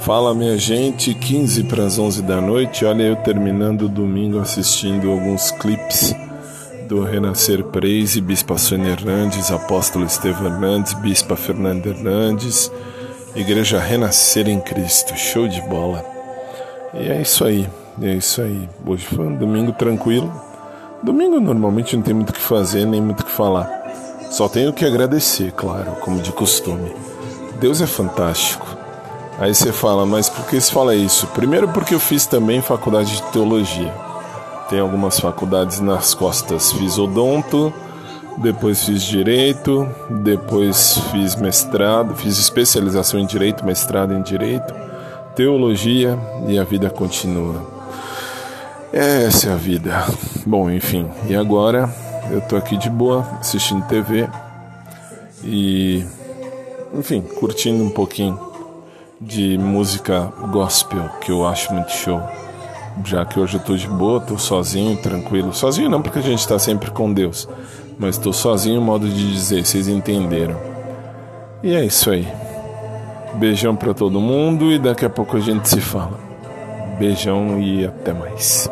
Fala minha gente, 15 para as 11 da noite. Olha eu terminando o domingo assistindo alguns clipes do Renascer Praise, Bispa Sônia Hernandes, Apóstolo Estevão Hernandes, Bispa Fernanda Hernandes, Igreja Renascer em Cristo. Show de bola. E é isso aí, é isso aí. Hoje foi um domingo tranquilo. Domingo normalmente não tem muito o que fazer, nem muito o que falar. Só tenho que agradecer, claro, como de costume. Deus é fantástico. Aí você fala, mas por que você fala isso? Primeiro, porque eu fiz também faculdade de teologia. Tem algumas faculdades nas costas. Fiz odonto, depois fiz direito, depois fiz mestrado, fiz especialização em direito, mestrado em direito, teologia e a vida continua. Essa é a vida. Bom, enfim, e agora eu tô aqui de boa, assistindo TV e, enfim, curtindo um pouquinho de música gospel, que eu acho muito show. Já que hoje eu tô de boa, tô sozinho, tranquilo. Sozinho não, porque a gente tá sempre com Deus. Mas tô sozinho, modo de dizer, vocês entenderam. E é isso aí. Beijão para todo mundo e daqui a pouco a gente se fala. Beijão e até mais.